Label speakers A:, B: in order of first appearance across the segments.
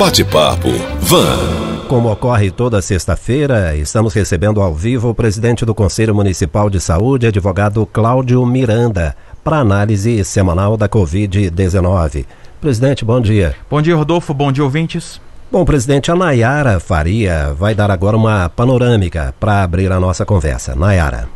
A: Bate-papo Van.
B: Como ocorre toda sexta-feira, estamos recebendo ao vivo o presidente do Conselho Municipal de Saúde, advogado Cláudio Miranda, para análise semanal da Covid-19. Presidente, bom dia.
C: Bom dia, Rodolfo. Bom dia, ouvintes.
B: Bom, presidente, a Nayara Faria vai dar agora uma panorâmica para abrir a nossa conversa. Nayara.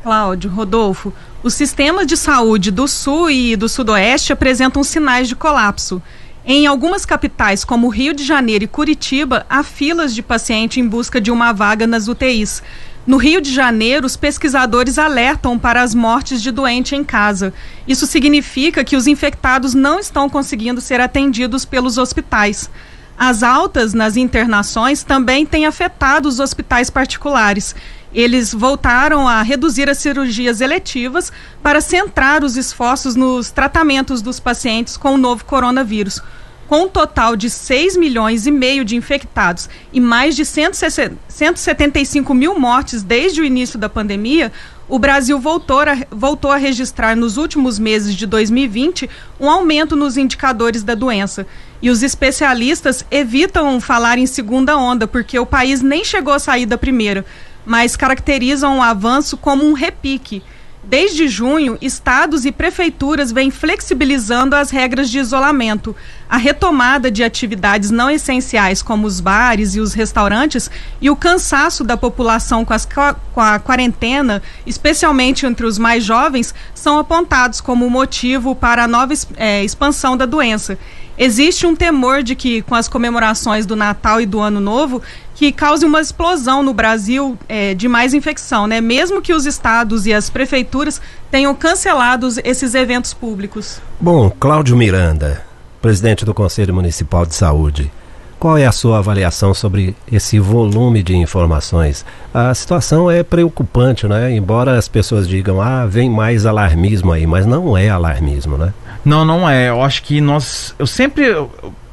D: Cláudio, Rodolfo, os sistemas de saúde do Sul e do Sudoeste apresentam sinais de colapso. Em algumas capitais, como Rio de Janeiro e Curitiba, há filas de paciente em busca de uma vaga nas UTIs. No Rio de Janeiro, os pesquisadores alertam para as mortes de doente em casa. Isso significa que os infectados não estão conseguindo ser atendidos pelos hospitais. As altas nas internações também têm afetado os hospitais particulares. Eles voltaram a reduzir as cirurgias eletivas para centrar os esforços nos tratamentos dos pacientes com o novo coronavírus. Com um total de 6 milhões e meio de infectados e mais de 175 mil mortes desde o início da pandemia, o Brasil voltou a, voltou a registrar nos últimos meses de 2020 um aumento nos indicadores da doença. E os especialistas evitam falar em segunda onda, porque o país nem chegou a sair da primeira mas caracterizam o avanço como um repique. Desde junho, estados e prefeituras vêm flexibilizando as regras de isolamento. A retomada de atividades não essenciais, como os bares e os restaurantes, e o cansaço da população com, as, com a quarentena, especialmente entre os mais jovens, são apontados como motivo para a nova é, expansão da doença. Existe um temor de que, com as comemorações do Natal e do Ano Novo, que cause uma explosão no Brasil é, de mais infecção, né? Mesmo que os estados e as prefeituras tenham cancelado esses eventos públicos.
B: Bom, Cláudio Miranda, presidente do Conselho Municipal de Saúde. Qual é a sua avaliação sobre esse volume de informações? A situação é preocupante, né? Embora as pessoas digam, ah, vem mais alarmismo aí, mas não é alarmismo, né?
C: Não, não é. Eu acho que nós. Eu sempre.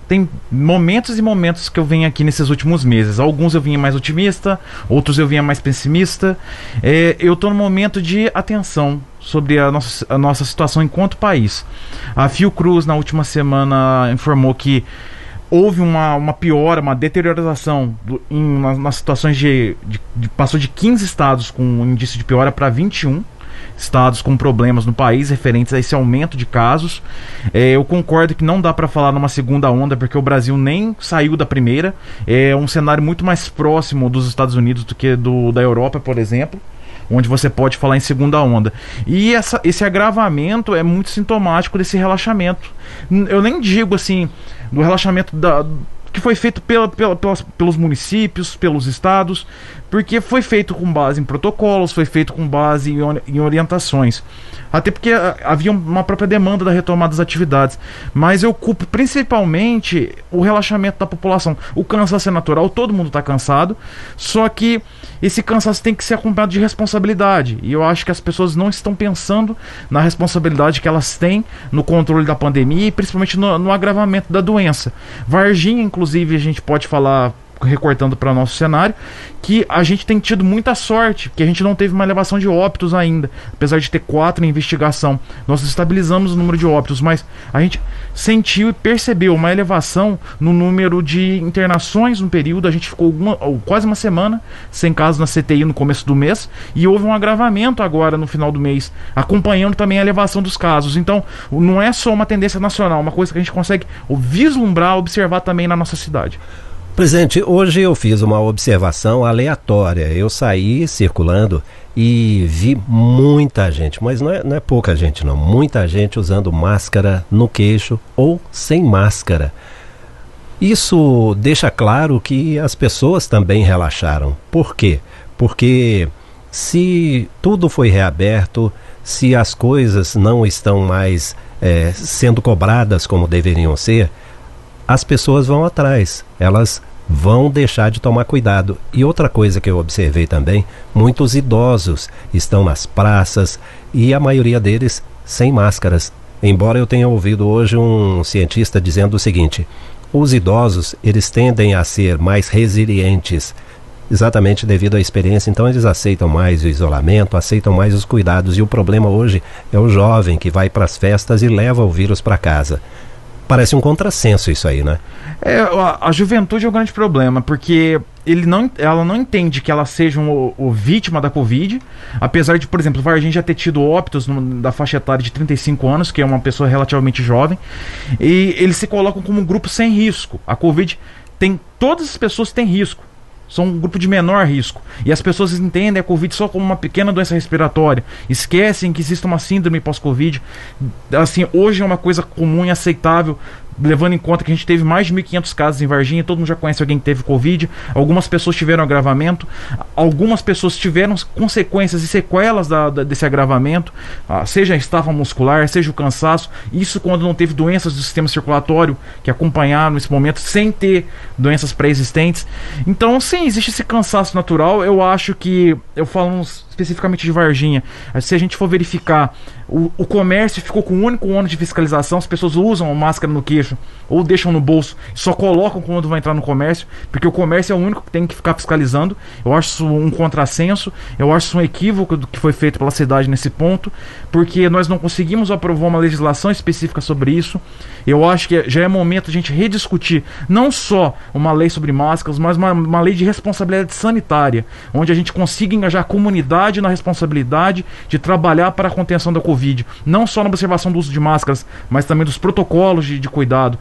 C: Tem momentos e momentos que eu venho aqui nesses últimos meses. Alguns eu vinha mais otimista, outros eu vinha mais pessimista. É, eu estou no momento de atenção sobre a nossa, a nossa situação enquanto país. A Fiocruz, na última semana, informou que houve uma, uma piora, uma deterioração do, em, nas, nas situações de, de, de, Passou de 15 estados com um indício de piora para 21 estados com problemas no país referentes a esse aumento de casos. É, eu concordo que não dá para falar numa segunda onda, porque o Brasil nem saiu da primeira. É um cenário muito mais próximo dos Estados Unidos do que do da Europa, por exemplo onde você pode falar em segunda onda. E essa, esse agravamento é muito sintomático desse relaxamento. Eu nem digo assim do relaxamento da, que foi feito pela, pela, pelas, pelos municípios, pelos estados, porque foi feito com base em protocolos, foi feito com base em, orientações. Até porque ah, havia uma própria demanda da retomada das atividades. Mas eu culpo principalmente o relaxamento da população. O cansaço é natural, todo mundo está cansado, só que esse cansaço tem que ser acompanhado de responsabilidade. E eu acho que as pessoas não estão pensando na responsabilidade que elas têm no controle da pandemia e principalmente no, no agravamento da doença. Varginha, inclusive, a gente pode falar recortando para nosso cenário, que a gente tem tido muita sorte, que a gente não teve uma elevação de óbitos ainda, apesar de ter quatro em investigação. Nós estabilizamos o número de óbitos, mas a gente sentiu e percebeu uma elevação no número de internações no período. A gente ficou uma, quase uma semana sem casos na CTI no começo do mês e houve um agravamento agora no final do mês, acompanhando também a elevação dos casos. Então, não é só uma tendência nacional, uma coisa que a gente consegue vislumbrar, observar também na nossa cidade.
B: Presidente, hoje eu fiz uma observação aleatória. Eu saí circulando e vi muita gente, mas não é, não é pouca gente, não. Muita gente usando máscara no queixo ou sem máscara. Isso deixa claro que as pessoas também relaxaram. Por quê? Porque se tudo foi reaberto, se as coisas não estão mais é, sendo cobradas como deveriam ser, as pessoas vão atrás. Elas vão deixar de tomar cuidado. E outra coisa que eu observei também, muitos idosos estão nas praças e a maioria deles sem máscaras. Embora eu tenha ouvido hoje um cientista dizendo o seguinte: os idosos, eles tendem a ser mais resilientes, exatamente devido à experiência, então eles aceitam mais o isolamento, aceitam mais os cuidados e o problema hoje é o jovem que vai para as festas e leva o vírus para casa. Parece um contrassenso isso aí, né?
C: É, a, a juventude é um grande problema, porque ele não, ela não entende que ela seja um, vítima da Covid, apesar de, por exemplo, Varginha já ter tido óbitos no, da faixa etária de 35 anos, que é uma pessoa relativamente jovem, e eles se colocam como um grupo sem risco. A Covid tem. Todas as pessoas têm risco são um grupo de menor risco. E as pessoas entendem a Covid só como uma pequena doença respiratória. Esquecem que existe uma síndrome pós-Covid. Assim, hoje é uma coisa comum e aceitável levando em conta que a gente teve mais de 1.500 casos em Varginha, todo mundo já conhece alguém que teve Covid, algumas pessoas tiveram agravamento, algumas pessoas tiveram consequências e sequelas da, da, desse agravamento, ah, seja a estafa muscular, seja o cansaço, isso quando não teve doenças do sistema circulatório que acompanharam esse momento, sem ter doenças pré-existentes. Então, sim, existe esse cansaço natural, eu acho que, eu falo especificamente de Varginha, se a gente for verificar, o, o comércio ficou com um único ônus de fiscalização, as pessoas usam máscara no queixo ou deixam no bolso, só colocam quando vão entrar no comércio, porque o comércio é o único que tem que ficar fiscalizando. Eu acho um contrassenso, eu acho um equívoco do que foi feito pela cidade nesse ponto, porque nós não conseguimos aprovar uma legislação específica sobre isso. Eu acho que já é momento a gente rediscutir não só uma lei sobre máscaras, mas uma, uma lei de responsabilidade sanitária, onde a gente consiga engajar a comunidade na responsabilidade de trabalhar para a contenção da Covid, não só na observação do uso de máscaras, mas também dos protocolos de, de cuidado.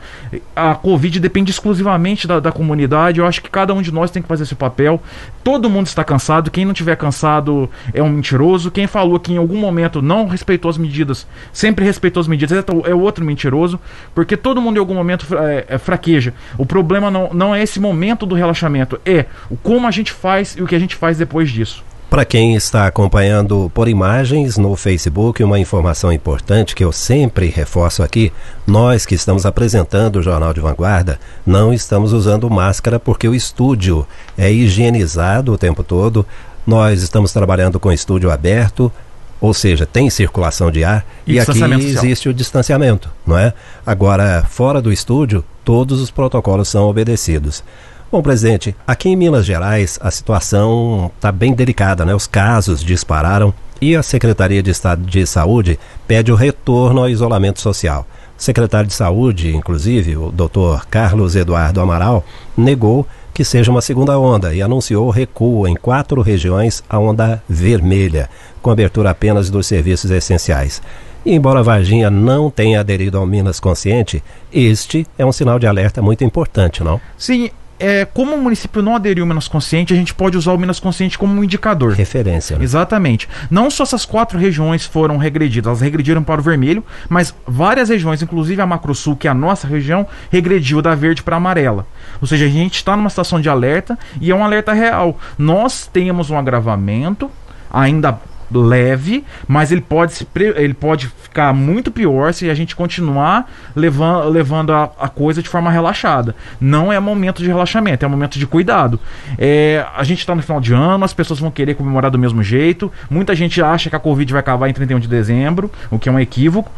C: A Covid depende exclusivamente da, da comunidade. Eu acho que cada um de nós tem que fazer esse papel. Todo mundo está cansado. Quem não tiver cansado é um mentiroso. Quem falou que em algum momento não respeitou as medidas, sempre respeitou as medidas, é, é outro mentiroso porque todo mundo em algum momento é, é, fraqueja. O problema não, não é esse momento do relaxamento, é o como a gente faz e o que a gente faz depois disso.
B: Para quem está acompanhando por imagens no Facebook, uma informação importante que eu sempre reforço aqui: nós que estamos apresentando o Jornal de Vanguarda não estamos usando máscara porque o estúdio é higienizado o tempo todo. Nós estamos trabalhando com estúdio aberto, ou seja, tem circulação de ar e, e aqui existe o distanciamento, não é? Agora, fora do estúdio, todos os protocolos são obedecidos. Bom, presidente, aqui em Minas Gerais a situação está bem delicada, né? Os casos dispararam e a Secretaria de Estado de Saúde pede o retorno ao isolamento social. O secretário de Saúde, inclusive, o doutor Carlos Eduardo Amaral, negou que seja uma segunda onda e anunciou recuo em quatro regiões a onda vermelha, com abertura apenas dos serviços essenciais. E embora Varginha não tenha aderido ao Minas Consciente, este é um sinal de alerta muito importante, não?
C: Sim, é, como o município não aderiu ao Minas Consciente, a gente pode usar o Minas Consciente como um indicador.
B: Referência.
C: Né? Exatamente. Não só essas quatro regiões foram regredidas, elas regrediram para o vermelho, mas várias regiões, inclusive a Macro Sul, que é a nossa região, regrediu da verde para amarela. Ou seja, a gente está numa situação de alerta e é um alerta real. Nós temos um agravamento ainda leve, mas ele pode, ele pode ficar muito pior se a gente continuar levando, levando a, a coisa de forma relaxada. Não é momento de relaxamento, é momento de cuidado. É, a gente está no final de ano, as pessoas vão querer comemorar do mesmo jeito. Muita gente acha que a Covid vai acabar em 31 de dezembro, o que é um equívoco.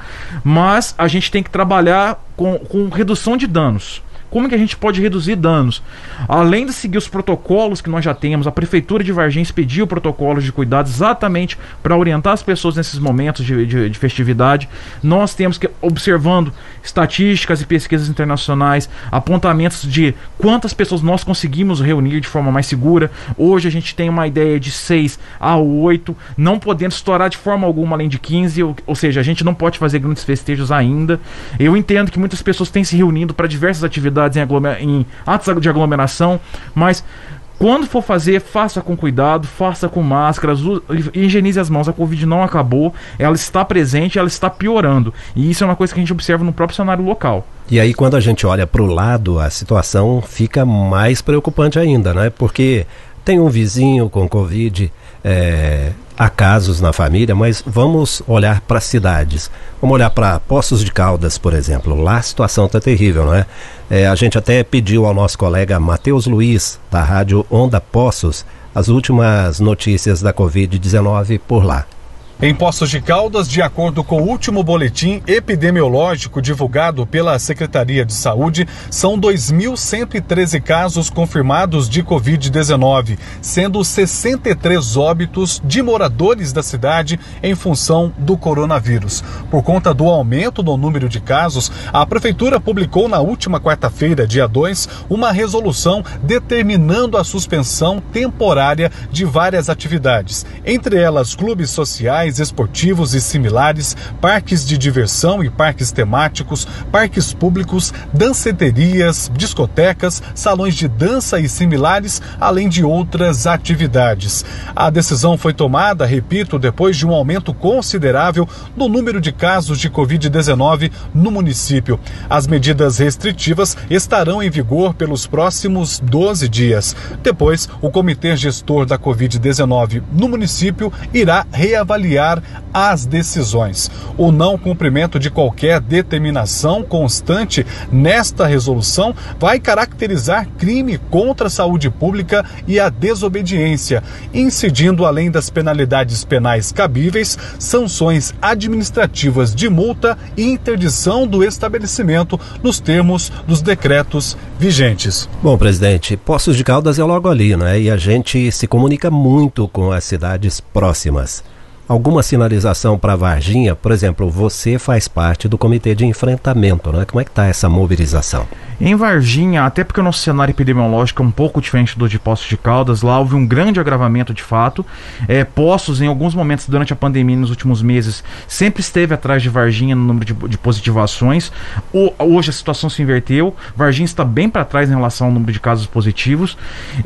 C: Mas a gente tem que trabalhar com, com redução de danos. Como que a gente pode reduzir danos? Além de seguir os protocolos que nós já temos, a Prefeitura de Varginha pediu protocolos de cuidado exatamente para orientar as pessoas nesses momentos de, de, de, festividade. Nós temos que, observando estatísticas e pesquisas internacionais, apontamentos de quantas pessoas nós conseguimos reunir de forma mais segura. Hoje a gente tem uma ideia de 6 a 8, não podendo estourar de forma alguma além de 15, ou, ou seja, a gente não pode fazer grandes festejos ainda. Eu entendo que muitas pessoas têm se reunido para diversas atividades em, em atos de aglomeração, mas quando for fazer, faça com cuidado, faça com máscaras, higienize as mãos. A Covid não acabou, ela está presente, ela está piorando. E isso é uma coisa que a gente observa no próprio cenário local.
B: E aí, quando a gente olha para o lado, a situação fica mais preocupante ainda, né? Porque tem um vizinho com Covid, é, há casos na família, mas vamos olhar para cidades. Vamos olhar para Poços de Caldas, por exemplo. Lá a situação está terrível, não é? é? A gente até pediu ao nosso colega Matheus Luiz, da rádio Onda Poços, as últimas notícias da Covid-19 por lá.
E: Em Poços de Caldas, de acordo com o último boletim epidemiológico divulgado pela Secretaria de Saúde, são 2.113 casos confirmados de Covid-19, sendo 63 óbitos de moradores da cidade em função do coronavírus. Por conta do aumento no número de casos, a Prefeitura publicou na última quarta-feira, dia 2, uma resolução determinando a suspensão temporária de várias atividades, entre elas clubes sociais esportivos e similares, parques de diversão e parques temáticos, parques públicos, danceterias, discotecas, salões de dança e similares, além de outras atividades. A decisão foi tomada, repito, depois de um aumento considerável no número de casos de Covid-19 no município. As medidas restritivas estarão em vigor pelos próximos 12 dias. Depois, o Comitê Gestor da Covid-19 no município irá reavaliar as decisões. O não cumprimento de qualquer determinação constante nesta resolução vai caracterizar crime contra a saúde pública e a desobediência, incidindo além das penalidades penais cabíveis, sanções administrativas de multa e interdição do estabelecimento nos termos dos decretos vigentes.
B: Bom, presidente, Poços de Caldas é logo ali, né? E a gente se comunica muito com as cidades próximas alguma sinalização para Varginha? Por exemplo, você faz parte do comitê de enfrentamento, né? Como é que está essa mobilização?
C: Em Varginha, até porque o nosso cenário epidemiológico é um pouco diferente do de Poços de Caldas, lá houve um grande agravamento de fato. É, Poços, em alguns momentos durante a pandemia, nos últimos meses, sempre esteve atrás de Varginha no número de, de positivações. O, hoje a situação se inverteu, Varginha está bem para trás em relação ao número de casos positivos.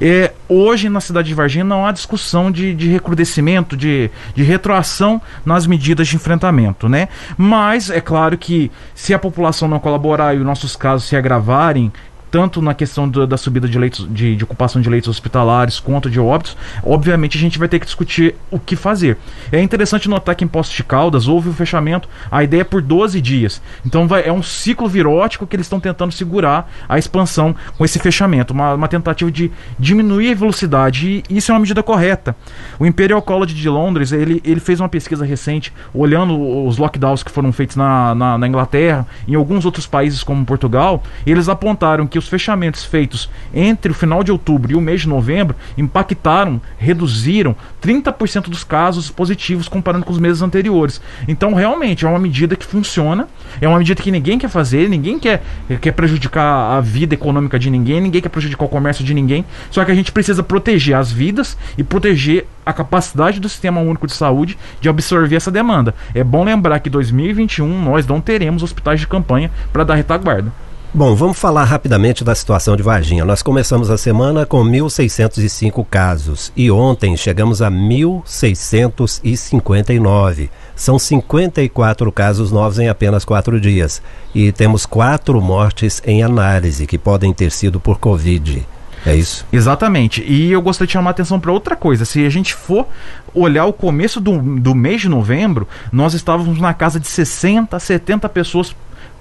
C: É, hoje, na cidade de Varginha, não há discussão de, de recrudescimento, de, de retroação nas medidas de enfrentamento, né? Mas é claro que se a população não colaborar e os nossos casos se agravarem, tanto na questão da subida de leitos de, de, ocupação de leitos hospitalares quanto de óbitos, obviamente a gente vai ter que discutir o que fazer. É interessante notar que em Poços de Caldas houve o um fechamento, a ideia é por 12 dias. Então vai, é um ciclo virótico que eles estão tentando segurar a expansão com esse fechamento, uma, uma tentativa de diminuir a velocidade e isso é uma medida correta. O Imperial College de Londres ele, ele fez uma pesquisa recente olhando os lockdowns que foram feitos na, na, na Inglaterra, em alguns outros países como Portugal, eles apontaram que os fechamentos feitos entre o final de outubro e o mês de novembro impactaram, reduziram 30% dos casos positivos comparando com os meses anteriores. Então, realmente, é uma medida que funciona, é uma medida que ninguém quer fazer, ninguém quer, quer prejudicar a vida econômica de ninguém, ninguém quer prejudicar o comércio de ninguém, só que a gente precisa proteger as vidas e proteger a capacidade do Sistema Único de Saúde de absorver essa demanda. É bom lembrar que em 2021 nós não teremos hospitais de campanha para dar retaguarda.
B: Bom, vamos falar rapidamente da situação de Varginha. Nós começamos a semana com 1.605 casos e ontem chegamos a 1.659. São 54 casos novos em apenas quatro dias e temos quatro mortes em análise que podem ter sido por Covid. É isso?
C: Exatamente. E eu gostaria de chamar a atenção para outra coisa. Se a gente for olhar o começo do, do mês de novembro, nós estávamos na casa de 60, 70 pessoas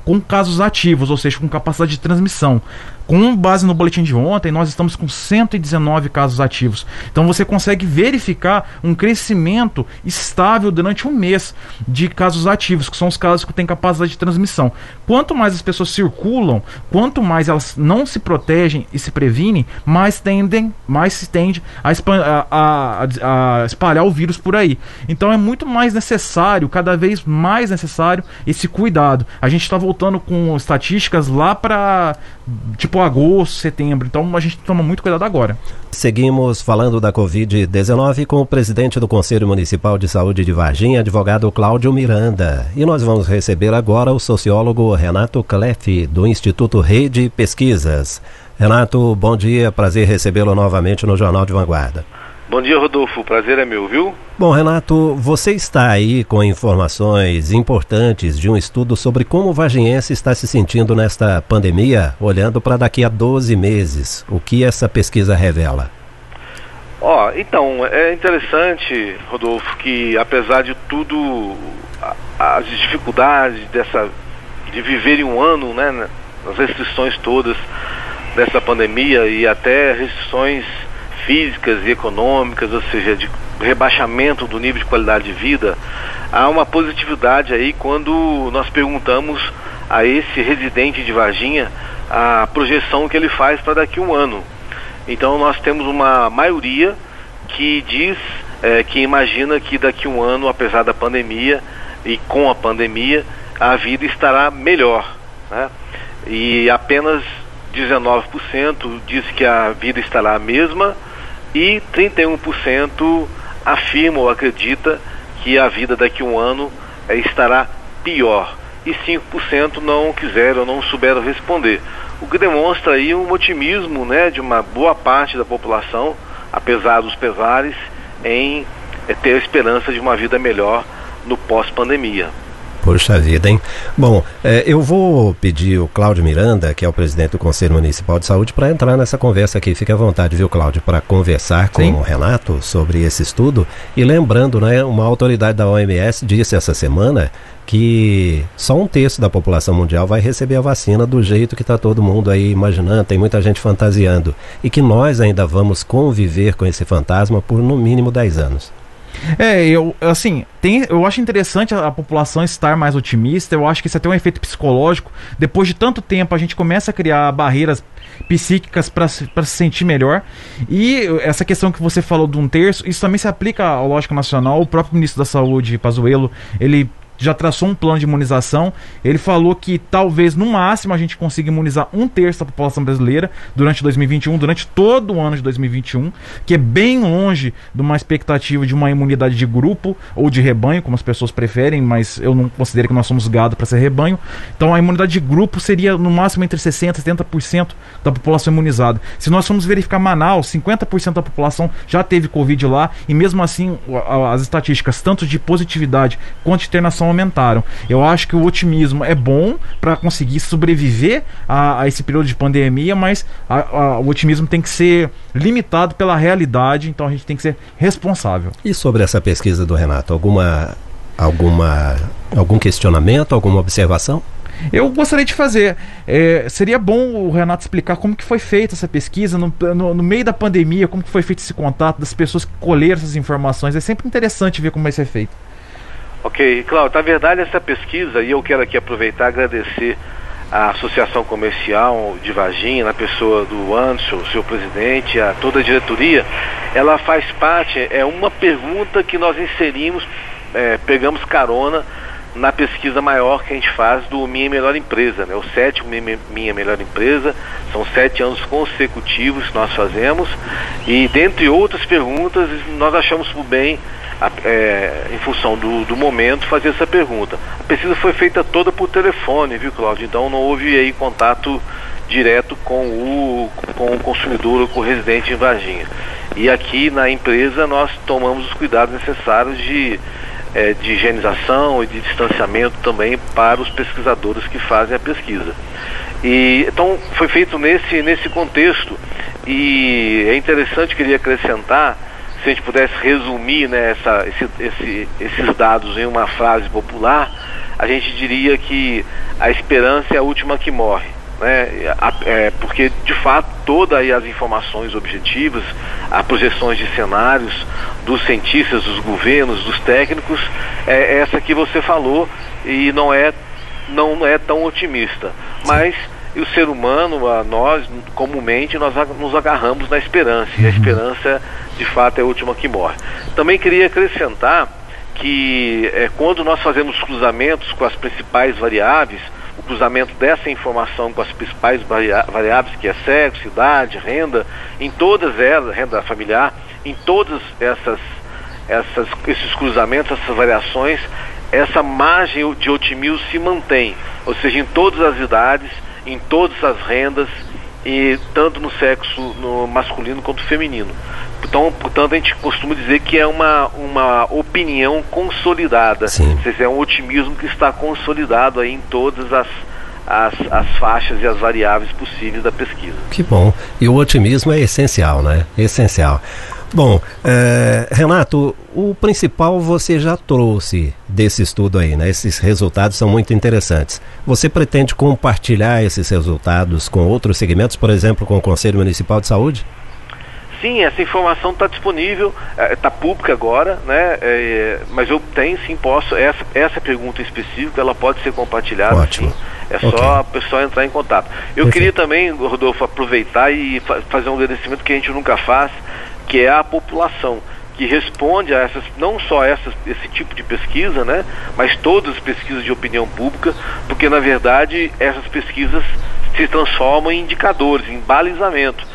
C: com casos ativos, ou seja, com capacidade de transmissão. Com base no boletim de ontem, nós estamos com 119 casos ativos. Então você consegue verificar um crescimento estável durante um mês de casos ativos, que são os casos que têm capacidade de transmissão. Quanto mais as pessoas circulam, quanto mais elas não se protegem e se previnem, mais tendem, mais se tende a, a, a, a espalhar o vírus por aí. Então é muito mais necessário, cada vez mais necessário, esse cuidado. A gente está voltando com estatísticas lá para tipo agosto, setembro. Então a gente toma muito cuidado agora.
B: Seguimos falando da Covid-19 com o presidente do Conselho Municipal de Saúde de Varginha, advogado Cláudio Miranda. E nós vamos receber agora o sociólogo Renato Cleff, do Instituto Rede Pesquisas. Renato, bom dia, prazer recebê-lo novamente no Jornal de Vanguarda.
F: Bom dia, Rodolfo. O prazer é meu, viu?
B: Bom, Renato, você está aí com informações importantes de um estudo sobre como o vagiense está se sentindo nesta pandemia, olhando para daqui a 12 meses. O que essa pesquisa revela?
F: Ó, oh, então, é interessante, Rodolfo, que apesar de tudo, as dificuldades dessa de viver em um ano, né, as restrições todas dessa pandemia e até restrições físicas e econômicas, ou seja, de rebaixamento do nível de qualidade de vida, há uma positividade aí quando nós perguntamos a esse residente de Varginha a projeção que ele faz para daqui a um ano. Então nós temos uma maioria que diz é, que imagina que daqui a um ano, apesar da pandemia e com a pandemia, a vida estará melhor. Né? E apenas 19% diz que a vida estará a mesma e 31% afirma ou acredita que a vida daqui a um ano é, estará pior. E 5% não quiseram ou não souberam responder. O que demonstra aí um otimismo né, de uma boa parte da população, apesar dos pesares, em é, ter a esperança de uma vida melhor no pós-pandemia.
B: Poxa vida, hein? Bom, é, eu vou pedir o Cláudio Miranda, que é o presidente do Conselho Municipal de Saúde, para entrar nessa conversa aqui. Fique à vontade, viu, Cláudio, para conversar com Sim. o Renato sobre esse estudo. E lembrando, né, uma autoridade da OMS disse essa semana que só um terço da população mundial vai receber a vacina do jeito que está todo mundo aí imaginando, tem muita gente fantasiando. E que nós ainda vamos conviver com esse fantasma por no mínimo 10 anos.
C: É, eu, assim, tem, eu acho interessante a, a, população estar mais otimista. Eu acho que isso é até um efeito psicológico. Depois de tanto tempo, a gente começa a criar barreiras psíquicas para se sentir melhor. E essa questão que você falou de um terço, isso também se aplica ao Lógico Nacional. O próprio ministro da Saúde, Pazuello, ele já traçou um plano de imunização. Ele falou que talvez no máximo a gente consiga imunizar um terço da população brasileira durante 2021, durante todo o ano de 2021, que é bem longe de uma expectativa de uma imunidade de grupo ou de rebanho, como as pessoas preferem, mas eu não considero que nós somos gado para ser rebanho. Então a imunidade de grupo seria no máximo entre 60% e 70% da população imunizada. Se nós formos verificar Manaus, 50% da população já teve Covid lá e mesmo assim as estatísticas tanto de positividade quanto de internação aumentaram. Eu acho que o otimismo é bom para conseguir sobreviver a, a, esse período de pandemia, mas a, a, o otimismo tem que ser limitado pela realidade, então a gente tem que ser responsável.
B: E sobre essa pesquisa do Renato, alguma alguma algum questionamento, alguma observação?
C: Eu gostaria de fazer. É, seria bom o Renato explicar como que foi feita essa pesquisa no, no, no, meio da pandemia, como que foi feito esse contato das pessoas que colheram essas informações. É sempre interessante ver como vai ser feito.
F: Ok, Cláudio, na verdade essa pesquisa, e eu quero aqui aproveitar e agradecer a Associação Comercial de Varginha, na pessoa do Anderson, seu presidente, a toda a diretoria, ela faz parte, é uma pergunta que nós inserimos, é, pegamos carona na pesquisa maior que a gente faz do Minha Melhor Empresa, né? o sétimo Minha Melhor Empresa, são sete anos consecutivos que nós fazemos, e dentre outras perguntas, nós achamos por bem é, em função do, do, momento, fazer essa pergunta. A pesquisa foi feita toda por telefone, viu, Cláudio? Então não houve aí contato direto com o, com o consumidor ou com o residente em Varginha. E aqui na empresa nós tomamos os cuidados necessários de, é, de higienização e de distanciamento também para os pesquisadores que fazem a pesquisa. E, então foi feito nesse, nesse contexto e é interessante, queria acrescentar se a gente pudesse resumir né, essa, esse, esse, esses dados em uma frase popular, a gente diria que a esperança é a última que morre. Né? É, porque de fato todas as informações objetivas, as projeções de cenários dos cientistas, dos governos, dos técnicos, é essa que você falou e não é, não é tão otimista. Mas e o ser humano, a nós, comumente, nós nos agarramos na esperança. E a uhum. esperança, de fato, é a última que morre. Também queria acrescentar que é, quando nós fazemos cruzamentos com as principais variáveis, o cruzamento dessa informação com as principais variáveis, que é sexo, idade, renda, em todas elas, renda familiar, em todas essas, essas, esses cruzamentos, essas variações, essa margem de otimismo se mantém, ou seja, em todas as idades, em todas as rendas e tanto no sexo no masculino quanto feminino. Então, portanto, a gente costuma dizer que é uma, uma opinião consolidada. Sim. É um otimismo que está consolidado aí em todas as, as, as faixas e as variáveis possíveis da pesquisa.
B: Que bom. E o otimismo é essencial, né? Essencial. Bom, é, Renato, o principal você já trouxe desse estudo aí, né? Esses resultados são muito interessantes. Você pretende compartilhar esses resultados com outros segmentos, por exemplo, com o Conselho Municipal de Saúde?
F: Sim, essa informação está disponível, está é, pública agora, né? É, mas eu tenho sim, posso. Essa, essa pergunta específica ela pode ser compartilhada.
B: Ótimo.
F: Sim. É okay. só a pessoa entrar em contato. Eu Perfeito. queria também, Rodolfo, aproveitar e fa fazer um agradecimento que a gente nunca faz, que é a população que responde a essas, não só essas, esse tipo de pesquisa, né, mas todas as pesquisas de opinião pública, porque na verdade essas pesquisas se transformam em indicadores, em balizamento,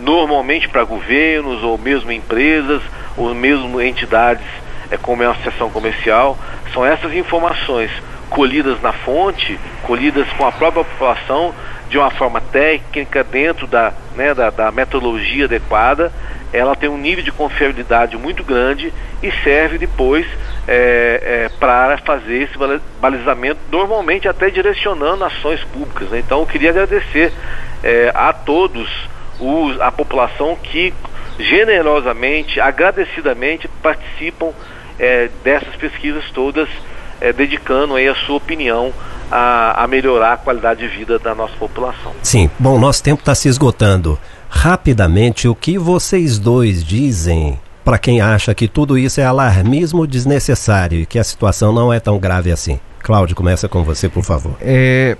F: normalmente para governos ou mesmo empresas ou mesmo entidades, é como é uma associação comercial, são essas informações colhidas na fonte, colhidas com a própria população de uma forma técnica dentro da, né, da, da metodologia adequada ela tem um nível de confiabilidade muito grande e serve depois é, é, para fazer esse balizamento, normalmente até direcionando ações públicas. Né? Então eu queria agradecer é, a todos os, a população que generosamente, agradecidamente participam é, dessas pesquisas todas, é, dedicando aí a sua opinião a, a melhorar a qualidade de vida da nossa população.
B: Sim, bom, nosso tempo está se esgotando rapidamente o que vocês dois dizem para quem acha que tudo isso é alarmismo desnecessário e que a situação não é tão grave assim. Cláudio, começa com você, por favor.
C: É,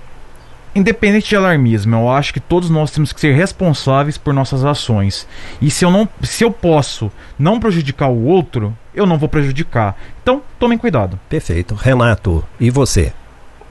C: independente de alarmismo, eu acho que todos nós temos que ser responsáveis por nossas ações. E se eu não, se eu posso não prejudicar o outro, eu não vou prejudicar. Então, tomem cuidado.
B: Perfeito. Renato, e você?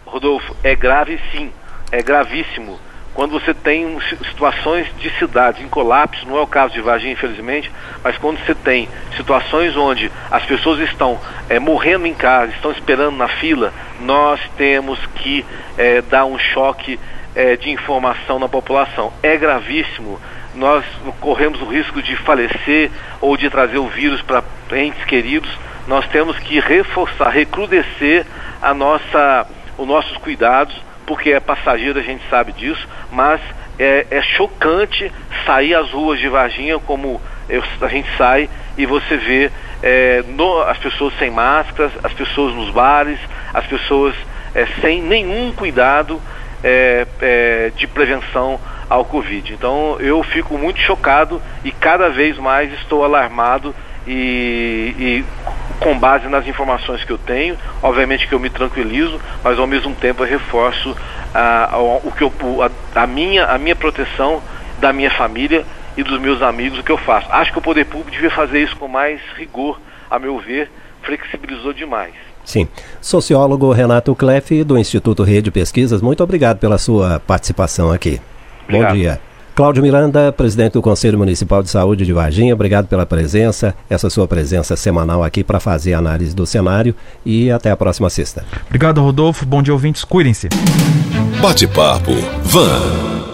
F: Rodolfo, é grave sim, é gravíssimo quando você tem situações de cidades em colapso, não é o caso de Varginha, infelizmente, mas quando você tem situações onde as pessoas estão é, morrendo em casa, estão esperando na fila, nós temos que é, dar um choque é, de informação na população. É gravíssimo, nós corremos o risco de falecer ou de trazer o vírus para entes queridos. Nós temos que reforçar, recrudescer a nossa, os nossos cuidados porque é passageiro, a gente sabe disso, mas é, é chocante sair às ruas de Varginha como eu, a gente sai e você vê é, no, as pessoas sem máscaras, as pessoas nos bares, as pessoas é, sem nenhum cuidado é, é, de prevenção ao Covid. Então eu fico muito chocado e cada vez mais estou alarmado e, e, com base nas informações que eu tenho, obviamente que eu me tranquilizo, mas ao mesmo tempo eu reforço a, a, o que eu, a, a, minha, a minha proteção da minha família e dos meus amigos, o que eu faço. Acho que o poder público devia fazer isso com mais rigor, a meu ver, flexibilizou demais.
B: Sim. Sociólogo Renato Kleff, do Instituto Rede Pesquisas, muito obrigado pela sua participação aqui. Obrigado. Bom dia. Cláudio Miranda, presidente do Conselho Municipal de Saúde de Varginha, obrigado pela presença, essa sua presença semanal aqui para fazer a análise do cenário e até a próxima sexta.
C: Obrigado, Rodolfo. Bom dia, ouvintes. Cuidem-se.
A: Bate-papo. Van.